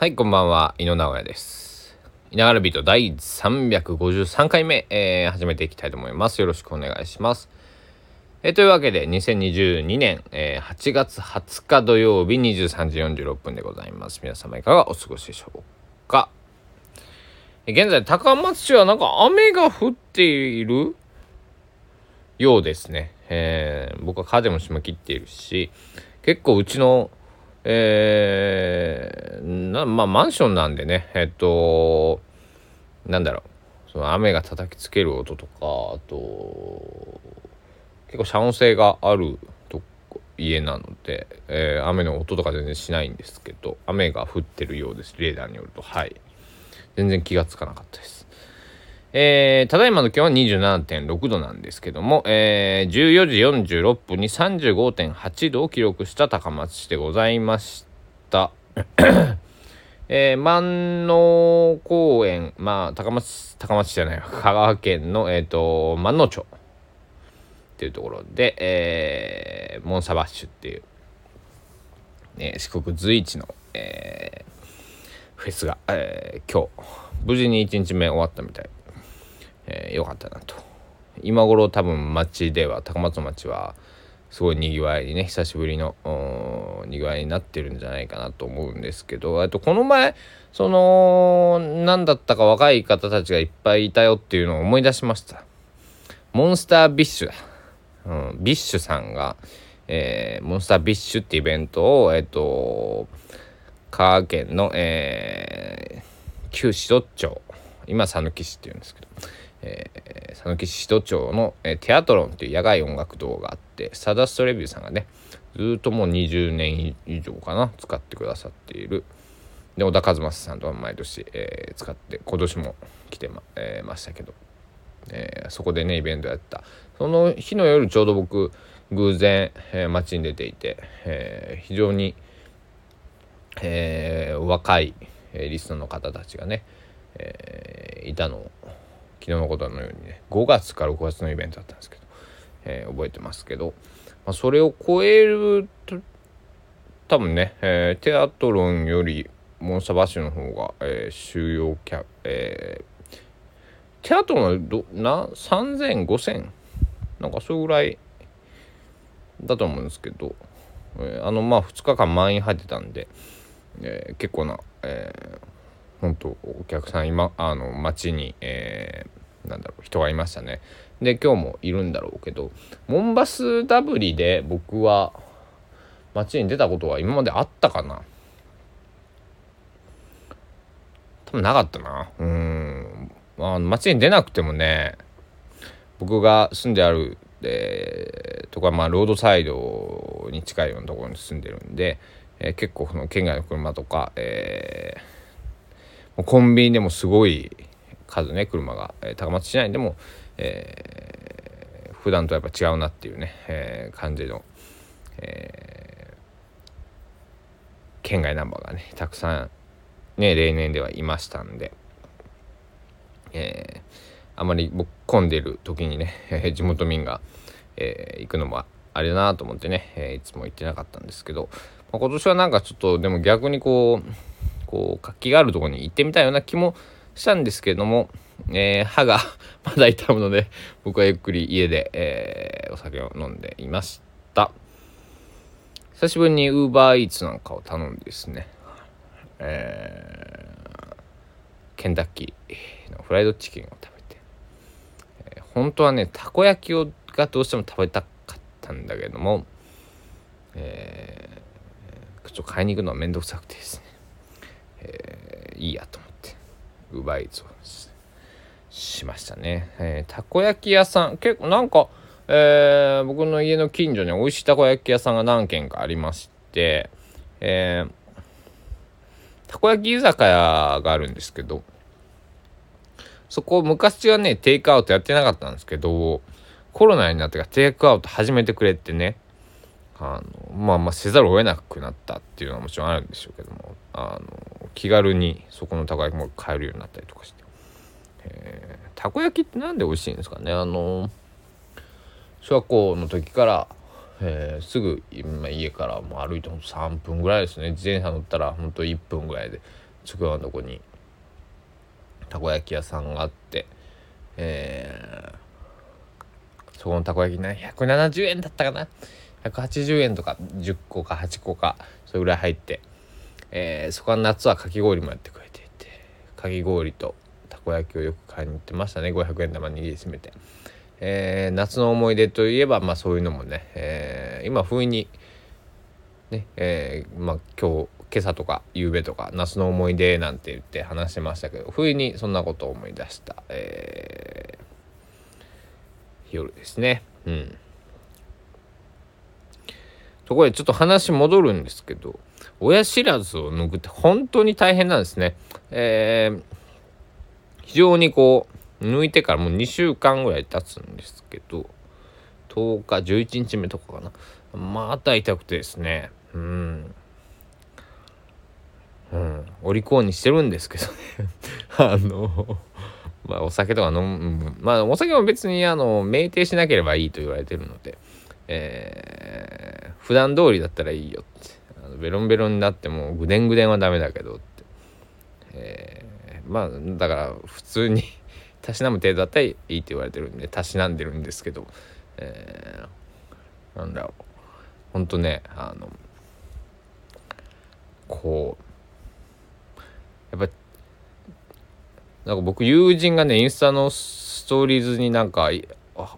はい、こんばんは。井野直哉です。いながらビート第353回目、えー始めていきたいと思います。よろしくお願いします。えーというわけで、2022年、えー8月20日土曜日23時46分でございます。皆様いかがお過ごしでしょうか？え現在、高松市はなんか雨が降っている？ようですね。えー僕は風もしま切っているし、結構うちの、えーなまあマンションなんでね、えっと、なんだろう、その雨が叩きつける音とか、あと、結構遮音性があると家なので、えー雨の音とか全然しないんですけど、雨が降ってるようです、レーダーによると。はい。全然気がつかなかったです。えーただいまの気温は27.6度なんですけども、えー14時46分に35.8度を記録した高松市でございました。えー万能公園、まあ、高松、高松市じゃない、香川県の、えっ、と、万能町っていうところで、えーモンサバッシュっていう、えー四国随一の、えーフェスが、えー今日、無事に1日目終わったみたい。えーかったなと。今頃多分町では高松町はすごいにぎわいにね久しぶりのにぎわいになってるんじゃないかなと思うんですけどとこの前その何だったか若い方たちがいっぱいいたよっていうのを思い出しました。モンスタービッシュだ、うん、ビッシュさんが、えーモンスタービッシュってイベントをえっ、と香川県の、えー旧志度町今さぬき市っていうんですけどえー讃岐市戸町の、えーテアトロンっていう野外音楽堂があってサダストレビューさんがねずっともう20年以上かな使ってくださっている。で小田和正さんとは毎年、えー使って今年も来てま,、えーましたけど、えーそこでねイベントやった。その日の夜ちょうど僕偶然、えー街に出ていて、えー非常に、えー若い、えーリスナーの方たちがね、えーいたのを昨日のことのようにね5月から6月のイベントだったんですけど、えー覚えてますけど、まあ、それを超えると多分ね、えーテアトロンよりモンスターバッシュの方が、えー収容キャ、えーテアトロンはな30005000なんかそれぐらいだと思うんですけど、えーあのまあ2日間満員入ってたんで、えー結構な、えー本当お客さん今あの街に、えーなんだろう人がいましたね。で今日もいるんだろうけどモンバスダブリで僕は街に出たことは今まであったかな。多分なかったな。うん。あ街に出なくてもね僕が住んである、えーとかまあロードサイドに近いようなところに住んでるんで、えー結構その県外の車とか、えーコンビニでもすごい数ね車が、えー高松市内でも、えー普段とやっぱ違うなっていうね、えー感じの、えー県外ナンバーがねたくさんね例年ではいましたんで、えーあまり僕混んでる時にね、え地元民が、えー行くのもあれだなと思ってね、えーいつも行ってなかったんですけど、まあ今年はなんかちょっとでも逆にこうこう活気があるとこに行ってみたいような気もしたんですけれども、えー歯が まだ痛むので僕はゆっくり家で、えーお酒を飲んでいました。久しぶりにウーバーイーツなんかを頼んでですね、えーケンタッキーのフライドチキンを食べて、えー本当はねたこ焼きをがどうしても食べたかったんだけども、えーちょっと買いに行くのはめんどくさくてですね。えーいいやと思ってウーバイーツをししましたね、えーたこ焼き屋さん。結構なんか、えー僕の家の近所に美味しいたこ焼き屋さんが何軒かありまして、えーたこ焼き居酒屋があるんですけどそこ昔はねテイクアウトやってなかったんですけどコロナになってからテイクアウト始めてくれってねあのまあまあせざるを得なくなったっていうのはもちろんあるんでしょうけどもあの気軽にそこのたこ焼きも買えるようになったりとかして、えーたこ焼きってなんで美味しいんですかね？あの小学校の時から、えーすぐ今家からもう歩いてほんと3分ぐらいですね。自転車乗ったらほんと1分ぐらいで宿場のとこにたこ焼き屋さんがあってえー、そこのたこ焼きね170円だったかな。180円とか10個か8個かそれぐらい入って、えー、そこは夏はかき氷もやってくれていてかき氷とたこ焼きをよく買いに行ってましたね。500円玉握りしめて、えー、夏の思い出といえばまあそういうのもね、えー、今不意にねえー、まあ今日今朝とか夕べとか夏の思い出なんて言って話してましたけど不意にそんなことを思い出した、えー、夜ですね。うん。とこでちょっと話戻るんですけど親知らずを抜くって本当に大変なんですね。えー、非常にこう抜いてからもう2週間ぐらい経つんですけど10日11日目とかかな。また痛くてですね。うん。うん、お利口にしてるんですけどね。あのまあお酒とか飲むまあお酒も別にあの酩酊しなければいいと言われてるので、えー、普段通りだったらいいよって。あのベロンベロンになってもぐでんぐでんはダメだけどって、えー、まあだから普通に たしなむ程度だったらいいって言われてるんでたしなんでるんですけど、えー、なんだろう。ほんとねあのこうやっぱなんか僕友人がねインスタのストーリーズになんか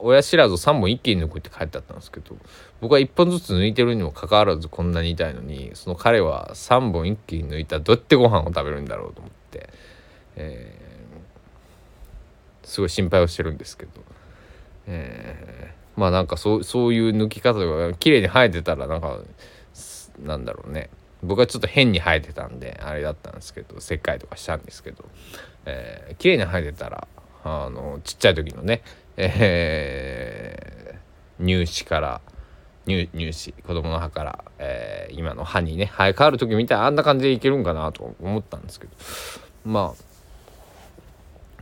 親知らず3本一気に抜くって書いてあったんですけど僕は1本ずつ抜いてるにもかかわらずこんなに痛いのにその彼は3本一気に抜いたらどうやってご飯を食べるんだろうと思って、えー、すごい心配をしてるんですけど、えー、まあなんかそうそういう抜き方が綺麗に生えてたらなんかなんだろうね。僕はちょっと変に生えてたんであれだったんですけど切開とかしたんですけど、えー、綺麗に生えてたらあのちっちゃい時のね、えー、乳歯から乳乳歯子供の歯から、えー、今の歯にね生え変わる時みたいあんな感じでいけるんかなと思ったんですけど。まあ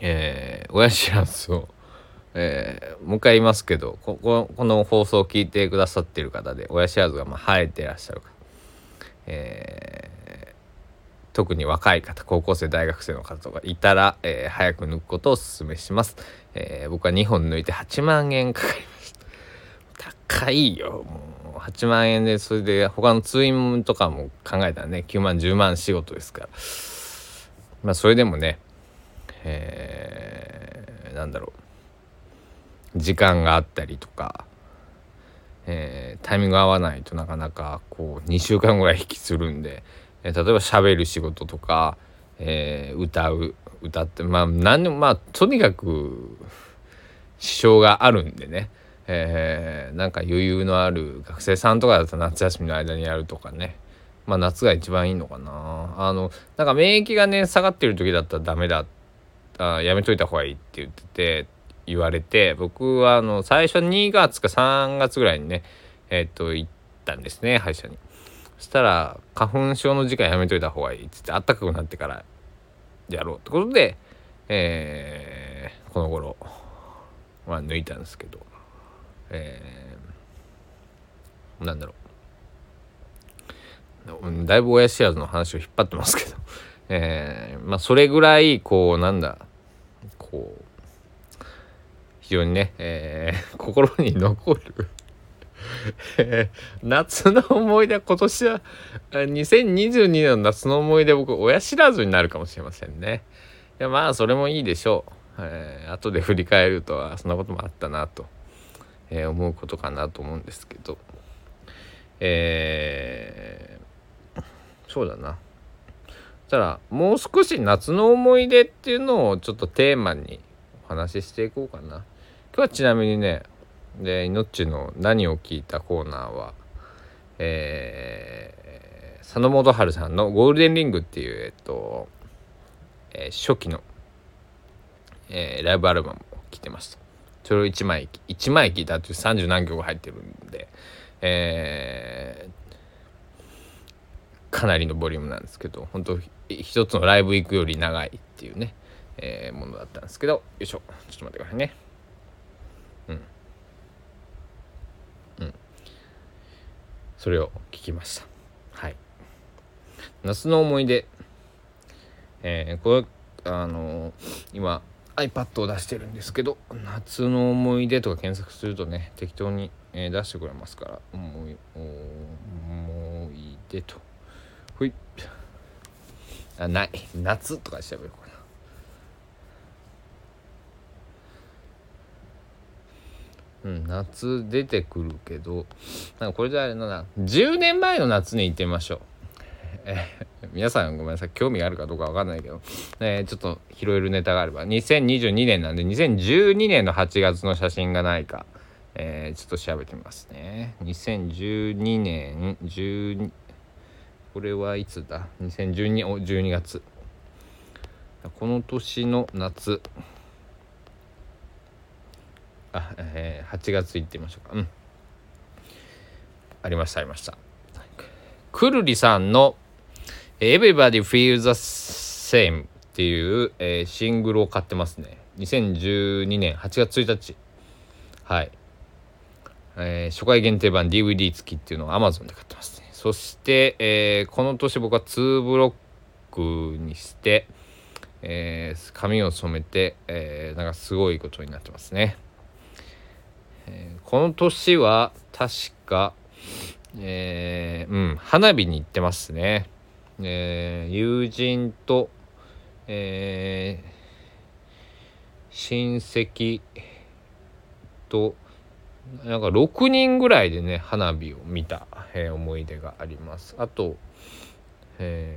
えー、親知らずを、えー、もう一回言いますけどこここの放送を聞いてくださってる方で親知らずがまあ生えてらっしゃる方。えー、特に若い方高校生大学生の方とかいたら、えー、早く抜くことをお勧めします、えー、僕は2本抜いて8万円かかりました。高いよ。もう8万円でそれで他の通院とかも考えたらね9万10万仕事ですから。まあそれでもねえー、なんだろう。時間があったりとかえー、タイミング合わないとなかなかこう2週間ぐらい引きするんで、え、例えば喋る仕事とか、えー、歌う歌ってまあ何でもまあとにかく支障があるんでね、えー、なんか余裕のある学生さんとかだと夏休みの間にやるとかね。まあ夏が一番いいのかな。あのなんか免疫がね下がってる時だったらダメだあやめといた方がいいって言ってて言われて僕はあの最初2月か3月ぐらいにねえっ、と行ったんですね歯医者に。したら花粉症の時間やめといた方がいいっつって暖かくなってからやろうってことでえー、この頃まあ抜いたんですけどえー、なんだろう。だいぶ親知らずの話を引っ張ってますけど えー、まあそれぐらいこうなんだこう非常にね、えー、心に残るえ 夏の思い出今年は2022年の夏の思い出僕親知らずになるかもしれませんね。いやまあそれもいいでしょう、えー、後で振り返るとはそんなこともあったなと、えー、思うことかなと思うんですけど。えー、そうだな。たらもう少し夏の思い出っていうのをちょっとテーマにお話ししていこうかな。今日はちなみにねでいのっちの何を聞いたコーナーはえー、佐野元春さんの「ゴールデンリング」っていうえっと、えー、初期の、えー、ライブアルバムを聴いてましたそれを1枚1枚聴いたって30何曲入ってるんでえー、かなりのボリュームなんですけど本当一つのライブ行くより長いっていうね、えー、ものだったんですけどよいしょ。ちょっと待ってくださいねうんうんそれを聞きました。はい。夏の思い出。えー、これあの今 iPad を出してるんですけど夏の思い出とか検索するとね適当に、えー、出してくれますから思い思い出と。ほい。あない。夏とか調べるかなうん夏出てくるけどなんかこれじゃあれだな10年前の夏に行ってみましょう。え皆さんごめんなさい興味があるかどうかわかんないけど、えー、ちょっと拾えるネタがあれば2022年なんで2012年の8月の写真がないか、えー、ちょっと調べてみますね。2012年12これはいつだ？2012お12月。この年の夏。あ、えー、8月行ってみましょうか。うん。ありましたありました。くるりさんの Everybody Feel the Same っていう、えー、シングルを買ってますね。2012年8月1日。はい、えー、初回限定版 DVD 付きっていうのを Amazon で買ってますね。そして、えー、この年僕は2ブロックにして、えー、髪を染めて、え、なんかすごいことになってますね、え、この年は確かえー、うん花火に行ってますね。えー、友人と、え、親戚となんか6人ぐらいでね花火を見た、え、思い出があります。あとえ、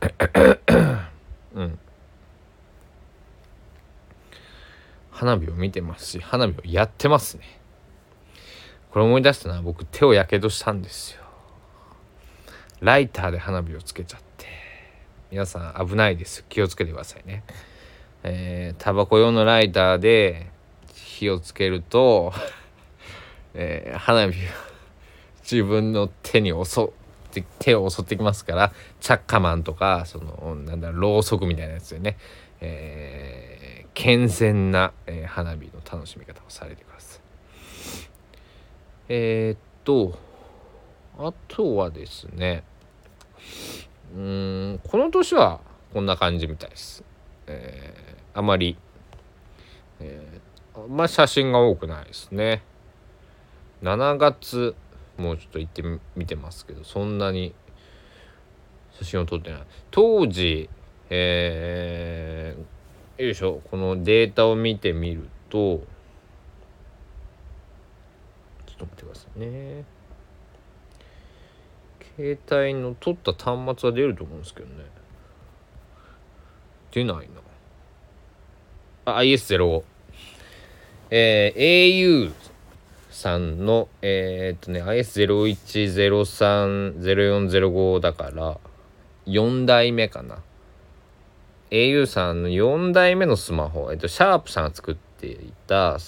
うん。花火を見てますし花火をやってますね。これ思い出したのは僕手をやけどしたんですよ。ライターで花火をつけちゃって。皆さん危ないです。気をつけてくださいね。えー、タバコ用のライターで火をつけると、えー、花火を自分の手に襲って手を襲ってきますからチャッカマンとかそのなんだろうろうそくみたいなやつでね、えー、健全な、えー、花火の楽しみ方をされてくださいえー、っとあとはですねうんこの年はこんな感じみたいです。えー、あまり、えー、あんま写真が多くないですね。7月もうちょっと行ってみてますけどそんなに写真を撮ってない。当時えー、よいしょ？このデータを見てみるとちょっと待ってくださいね。携帯の取った端末は出ると思うんですけどね。出ないな。あ IS05 えー、au さんのえー、っとね IS01030405 だから4代目かな。Au さんの4代目のスマホ、えっと、シャープさんが作っていた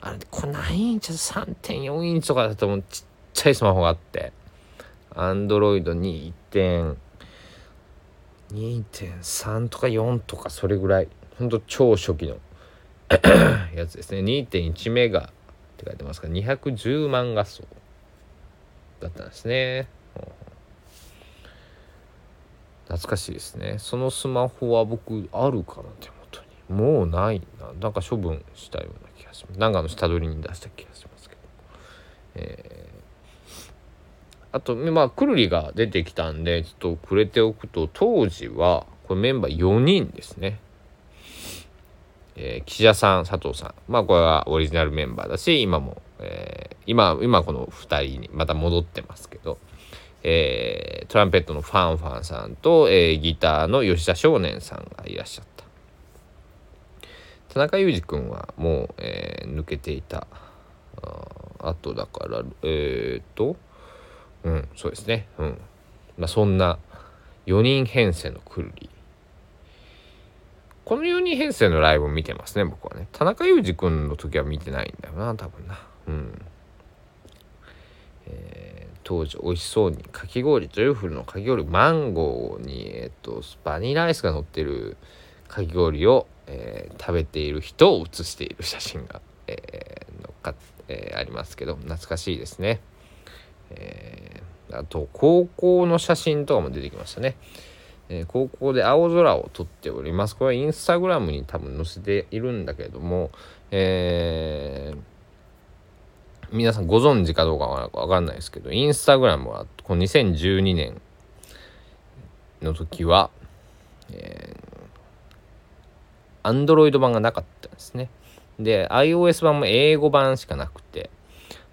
あれこれ何インチ3.4インチとかだともうちっちゃいスマホがあってアンドロイド2.2.3とか4とかそれぐらいほんと超初期の やつですね。2.1メガって書いてますから210万画素だったんですね、懐かしいですね。そのスマホは僕あるかな手元に。もうないな。なんか処分したような気がします。なんかの下取りに出した気がしますけど。えー。あとまあくるりが出てきたんでちょっと触れておくと当時はこれメンバー4人ですね。えー、岸田さん佐藤さん。まあこれはオリジナルメンバーだし今も、えー、今今この2人にまた戻ってますけど、えー、トランペットのファンファンさんと、えー、ギターの吉田少年さんがいらっしゃった。田中裕二君はもう、えー、抜けていた。あとだからえっ、とうんそうですね。うん。まあそんな4人編成のくるり。この4人編成のライブを見てますね僕はね。田中裕二君の時は見てないんだよな多分な。うん。えー、当時美味しそうにかき氷トリュフルのかき氷マンゴーに、えーと、バニラアイスが乗ってるかき氷を、えー、食べている人を写している写真が、えー、のか、えー、ありますけど懐かしいですね。え、あと高校の写真とかも出てきましたね。え、高校で青空を撮っておりますこれはインスタグラムに多分載せているんだけれども、えー、皆さんご存知かどうかは分かんないですけどインスタグラムはこの2012年の時は、えー、Android 版がなかったんですね。で iOS 版も英語版しかなくて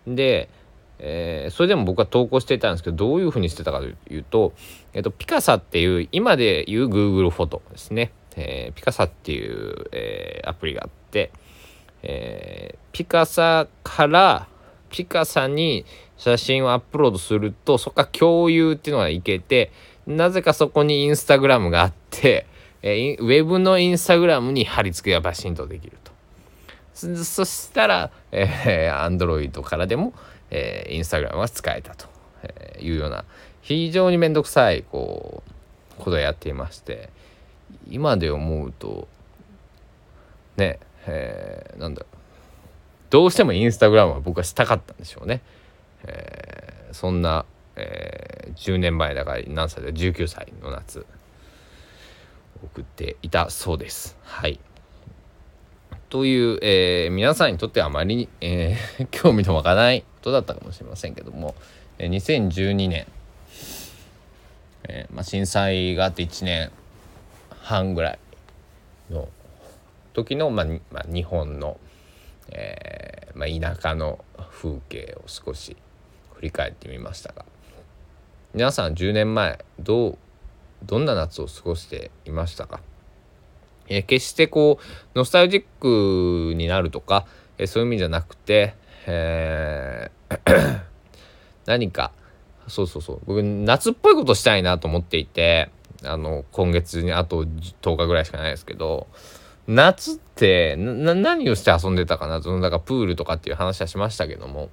で、えー、それでも僕は投稿してたんですけどどういうふうにしてたかというと、えっ、と、ピカサっていう今で言う Google フォトですね、えー、ピカサっていう、えーアプリがあって、えーピカサからピカサに写真をアップロードするとそこか共有っていうのがいけてなぜかそこにインスタグラムがあって、えウェブのインスタグラムに貼り付けがバシンとできると。そしたら、えー、Android からでも、えー、インスタグラムは使えたというような非常に面倒くさいこうことをやっていまして今で思うとねえー、なんだろうどうしてもインスタグラムは僕はしたかったんでしょうね。えー、そんな、えー、10年前だから何歳だ19歳の夏送っていたそうです。はい。という、えー、皆さんにとってはあまりに、えー、興味の湧かないことだったかもしれませんけども、えー、2012年、えーまあ、震災があって1年半ぐらいの時の、まあまあ、日本の、えーまあ、田舎の風景を少し振り返ってみましたが皆さん10年前どうどんな夏を過ごしていましたか？えー、決してこうノスタルジックになるとか、えー、そういう意味じゃなくて、え 何かそうそうそう僕夏っぽいことしたいなと思っていてあの今月にあと10日ぐらいしかないですけど夏って何をして遊んでたかな？そのだかプールとかっていう話はしましたけども、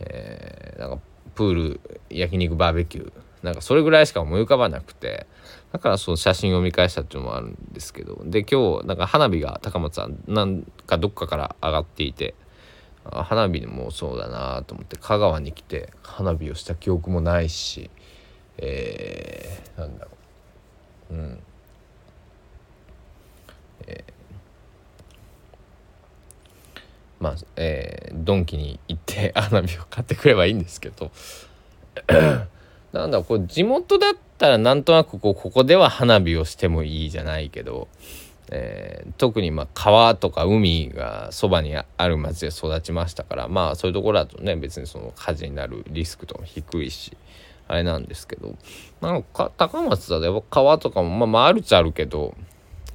えー、なんかプール焼肉バーベキュー。なんかそれぐらいしか思い浮かばなくて。だからその写真を見返したっていうのもあるんですけど。で今日なんか花火が高松さんなんかどっかから上がっていて。花火もそうだなと思って香川に来て花火をした記憶もないし。えー、なんだろう。うん。えまあ、えー、ドンキに行って 花火を買ってくればいいんですけど。なんだこう地元だったらなんとなくこうここでは花火をしてもいいじゃないけど、えー、特にまあ川とか海がそばにある町で育ちましたからまあそういうところだとね別にその火事になるリスクとも低いしあれなんですけど。なんか高松だとやっぱ川とかもまあまああるっちゃあるけど、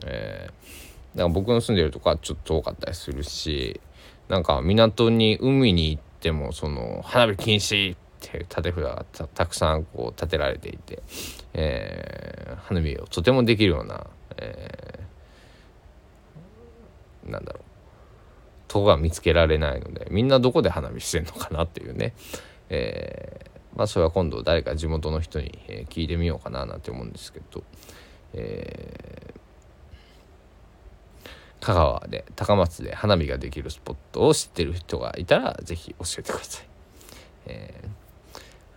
えー、なんか僕の住んでるとこはちょっと遠かったりするしなんか港に海に行ってもその花火禁止って立て札がたくさんこう立てられていて、えー、花火をとてもできるような、えー、なんだろうとこが見つけられないのでみんなどこで花火してんのかなっていうね、えー、まあそれは今度誰か地元の人に、聞いてみようかななんて思うんですけど、えー、香川で高松で花火ができるスポットを知ってる人がいたら是非教えてください。えー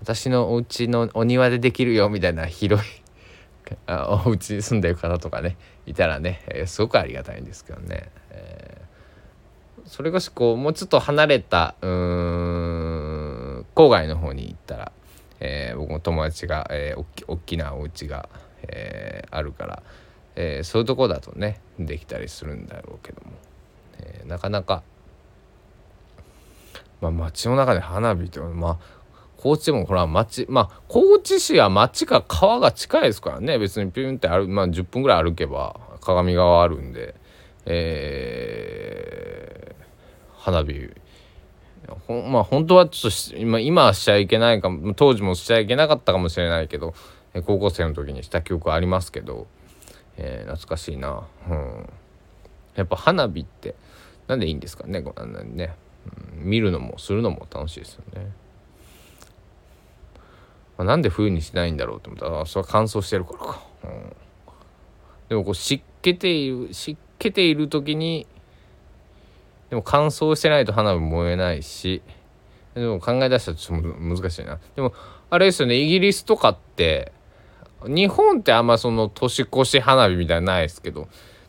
私のお家のお庭でできるよみたいな広い あお家に住んでる方とかねいたらね、えー、すごくありがたいんですけどね、えー、それこそこうもうちょっと離れたうん郊外の方に行ったら、えー、僕も友達が、えー、大きなお家が、えー、あるから、えー、そういうとこだとねできたりするんだろうけども、えー、なかなかまあ街の中で花火ってまあ高知もほら町まあ高知市は町か川が近いですからね。別にピュンって歩まあ10分ぐらい歩けば鏡川あるんでえー、花火。ほまあ本当はちょっと今今はしちゃいけないかも当時もしちゃいけなかったかもしれないけど高校生の時にした記憶ありますけど、えー、懐かしいな、うん、やっぱ花火ってなんでいいんですかねあんなにね、うん、見るのもするのも楽しいですよね。まあ、なんで冬にしないんだろうと思った。らあそれは乾燥してるからか、うん、でもこう湿気ている湿気ている時にでも乾燥してないと花火燃えないしでも考え出したらちょっと難しいな。でもあれですよねイギリスとかって日本ってあんまその年越し花火みたいなないですけど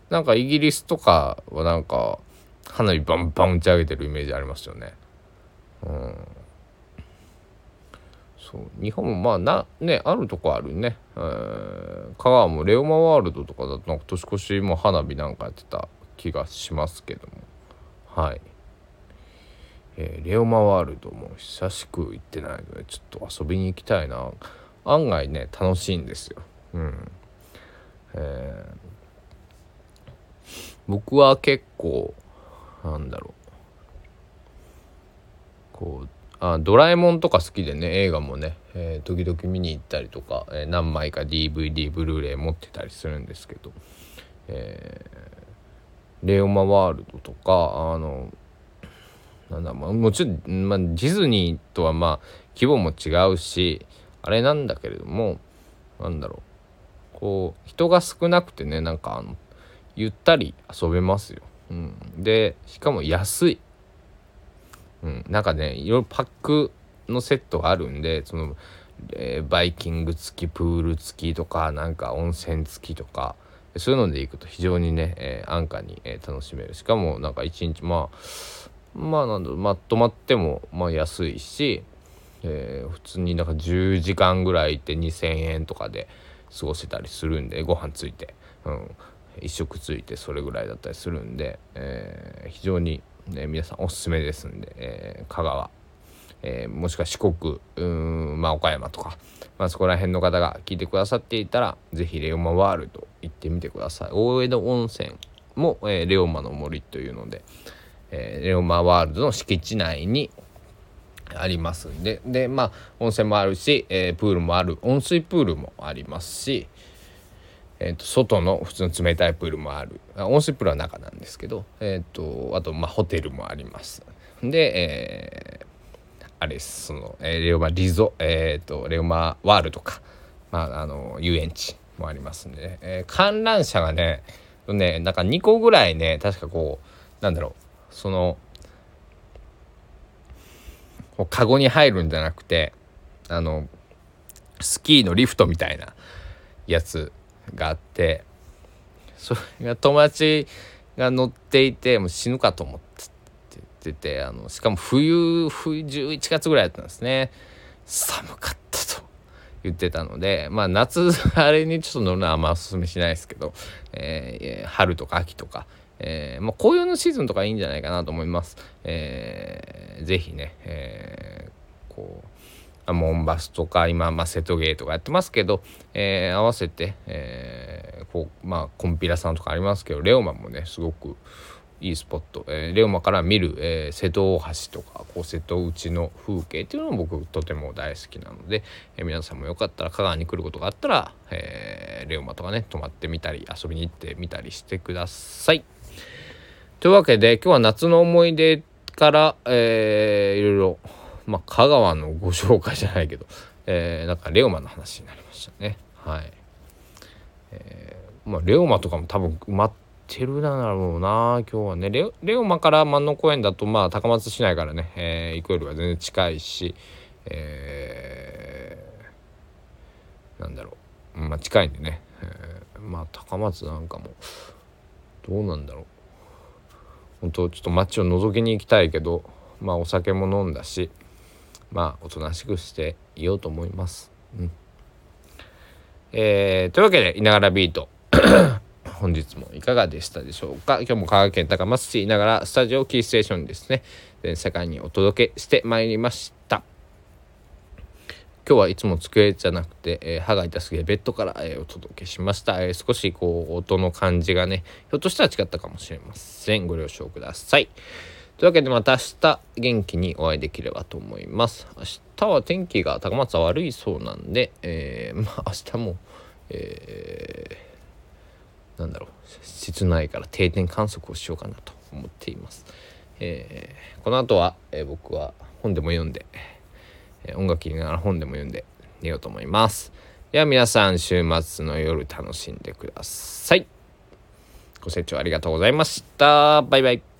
なんかイギリスとかはなんか花火バンバン打ち上げてるイメージありますよね。うん。そう日本もまあなねあるとこあるね、えー、香川もレオマワールドとかだとなんか年越しも花火なんかやってた気がしますけども。はい、えー、レオマワールドも久しく行ってないのでちょっと遊びに行きたいな。案外ね楽しいんですよ。うん。えー、僕は結構なんだろう。こうあドラえもんとか好きでね映画もね、えー、時々見に行ったりとか、えー、何枚か DVD ブルーレイ持ってたりするんですけど、えー、レオマワールドとかあのなんだ、まあ、もちろん、まあ、ディズニーとはまあ規模も違うしあれなんだけれどもなんだろうこう人が少なくてねなんかあのゆったり遊べますよ。うん、でしかも安い。うん、なんかねいろいろパックのセットがあるんでその、えー、バイキング付きプール付きとかなんか温泉付きとかそういうので行くと非常にね、えー、安価に、えー、楽しめるしかもなんか一日まあまあなんだろうまあ泊まってもまあ安いし、えー、普通になんか10時間ぐらいいて2,000円とかで過ごせたりするんでご飯ついて、うん、1食ついてそれぐらいだったりするんで、えー、非常にね、皆さんおすすめですんで、えー、香川、えー、もしくは四国うんまあ岡山とか、まあ、そこら辺の方が聞いてくださっていたら是非レオマワールド行ってみてください。大江戸温泉も、え、レオマの森というので、え、レオマワールドの敷地内にありますんで。でまあ温泉もあるし、えー、プールもある。温水プールもありますし、えーと、外の普通の冷たいプールもある。温水プールは中なんですけど、えーと、あと、まあ、ホテルもあります。で、えー、あれその、えー、レオマリゾ、えーと、レオマワールとか、まあ、あの遊園地もありますんで、えー、観覧車がねねなんか2個ぐらいね確かこうなんだろうそのカゴに入るんじゃなくてあのスキーのリフトみたいなやつがあってそれが友達が乗っていてもう死ぬかと思ってって言っててあのしかも冬冬11月ぐらいだったんですね。寒かったと言ってたのでまあ夏あれにちょっと乗るのはあんまおすすめしないですけど、えー、春とか秋とか、えーまあ、紅葉のシーズンとかいいんじゃないかなと思います。えー、ぜひね、えー、こうモンバスとか今、まあ、瀬戸芸とかやってますけど、えー、合わせて、えー、こうまあコンピラさんとかありますけどレオマもねすごくいいスポット、えー、レオマから見る、えー、瀬戸大橋とかこう瀬戸内の風景っていうのも僕とても大好きなので、えー、皆さんもよかったら香川に来ることがあったら、えー、レオマとかね泊まってみたり遊びに行ってみたりしてください。というわけで今日は夏の思い出から、えー、いろいろまあ、香川のご紹介じゃないけど、えー、なんかレオマの話になりましたね。はい。えー、まあ、レオマとかも多分埋まってるだろうな、今日はね。レレオマから万能公園だと、まあ、高松市内からね、えー、行くよりは全然近いし、えー、なんだろう、まあ、近いんでね、えー、まあ、高松なんかも、どうなんだろう。本当ちょっと街を覗きに行きたいけど、まあ、お酒も飲んだし、まあおとなしくしていようと思います。うん、えー、というわけで「いながらビート」本日もいかがでしたでしょうか？今日も香川県高松市いながらスタジオキーステーションにですね。全世界にお届けしてまいりました。今日はいつも机じゃなくて、えー、歯が痛すぎてベッドから、えー、お届けしました、えー、少しこう音の感じがねひょっとしたら違ったかもしれませんご了承くださいというわけでまた明日元気にお会いできればと思います。明日は天気が高松は悪いそうなんで、えー、まあ明日も、えー、なんだろう、室内から定点観測をしようかなと思っています。えー、この後は、えー、僕は本でも読んで、音楽聴きながら本でも読んで寝ようと思います。では皆さん週末の夜楽しんでください。ご清聴ありがとうございました。バイバイ。